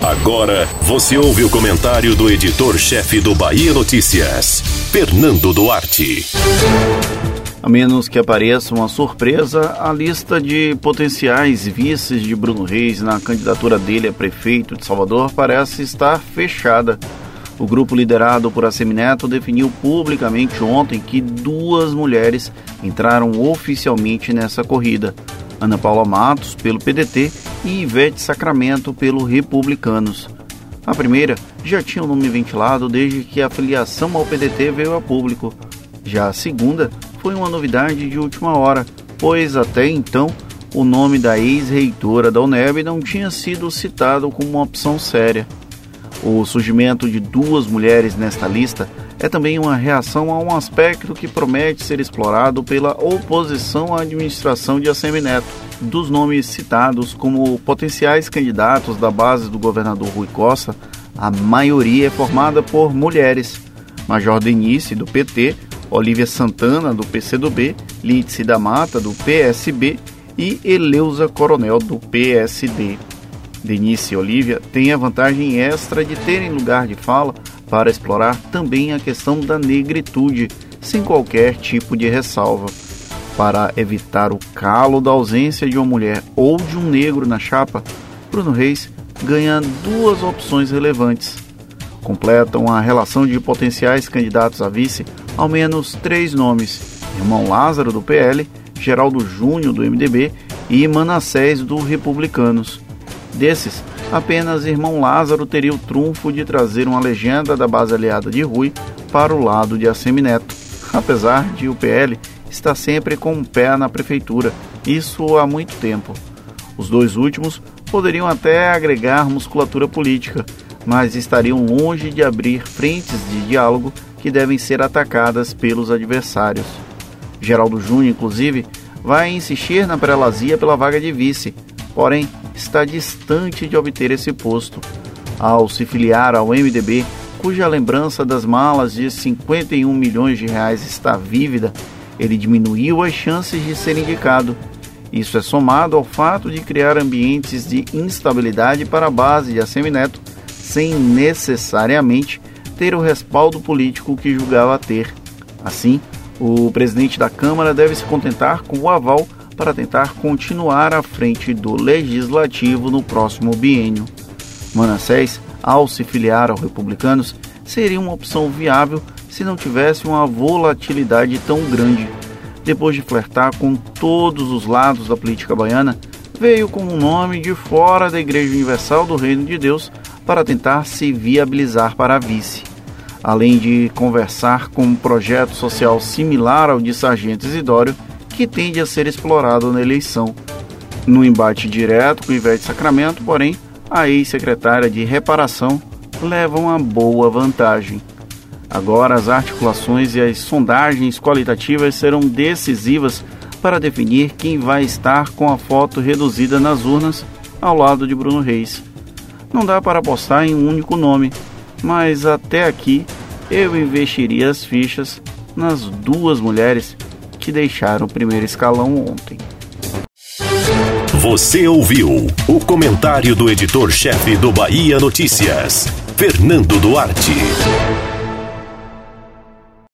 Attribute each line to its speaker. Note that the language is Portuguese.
Speaker 1: Agora você ouve o comentário do editor-chefe do Bahia Notícias, Fernando Duarte.
Speaker 2: A menos que apareça uma surpresa, a lista de potenciais vices de Bruno Reis na candidatura dele a prefeito de Salvador parece estar fechada. O grupo liderado por Assemineto definiu publicamente ontem que duas mulheres entraram oficialmente nessa corrida. Ana Paula Matos, pelo PDT, e Ivete Sacramento, pelo Republicanos. A primeira já tinha o nome ventilado desde que a filiação ao PDT veio a público. Já a segunda foi uma novidade de última hora, pois até então o nome da ex-reitora da UNEB não tinha sido citado como uma opção séria. O surgimento de duas mulheres nesta lista é também uma reação a um aspecto que promete ser explorado pela oposição à administração de Assemineto. Dos nomes citados como potenciais candidatos da base do governador Rui Costa, a maioria é formada por mulheres. Major Denise, do PT, Olívia Santana, do PCdoB, Lídice da Mata, do PSB e Eleusa Coronel, do PSD. Denise e Olivia têm a vantagem extra de terem lugar de fala para explorar também a questão da negritude, sem qualquer tipo de ressalva. Para evitar o calo da ausência de uma mulher ou de um negro na chapa, Bruno Reis ganha duas opções relevantes. Completam a relação de potenciais candidatos a vice ao menos três nomes: Irmão Lázaro, do PL, Geraldo Júnior, do MDB e Manassés, do Republicanos. Desses, apenas irmão Lázaro teria o trunfo de trazer uma legenda da base aliada de Rui para o lado de Assemineto, apesar de o PL estar sempre com um pé na prefeitura, isso há muito tempo. Os dois últimos poderiam até agregar musculatura política, mas estariam longe de abrir frentes de diálogo que devem ser atacadas pelos adversários. Geraldo Júnior, inclusive, vai insistir na prelazia pela vaga de vice, porém está distante de obter esse posto. Ao se filiar ao MDB, cuja lembrança das malas de 51 milhões de reais está vívida, ele diminuiu as chances de ser indicado. Isso é somado ao fato de criar ambientes de instabilidade para a base de Assemineto, sem necessariamente ter o respaldo político que julgava ter. Assim, o presidente da Câmara deve se contentar com o aval para tentar continuar à frente do legislativo no próximo biênio. Manassés, ao se filiar aos republicanos, seria uma opção viável se não tivesse uma volatilidade tão grande. Depois de flertar com todos os lados da política baiana, veio com um nome de fora da Igreja Universal do Reino de Deus para tentar se viabilizar para vice. Além de conversar com um projeto social similar ao de Sargento Isidório, que tende a ser explorado na eleição. No embate direto com Ivete Sacramento, porém, a ex-secretária de Reparação leva uma boa vantagem. Agora, as articulações e as sondagens qualitativas serão decisivas para definir quem vai estar com a foto reduzida nas urnas ao lado de Bruno Reis. Não dá para apostar em um único nome, mas até aqui eu investiria as fichas nas duas mulheres que deixaram o primeiro escalão ontem.
Speaker 1: Você ouviu o comentário do editor-chefe do Bahia Notícias, Fernando Duarte.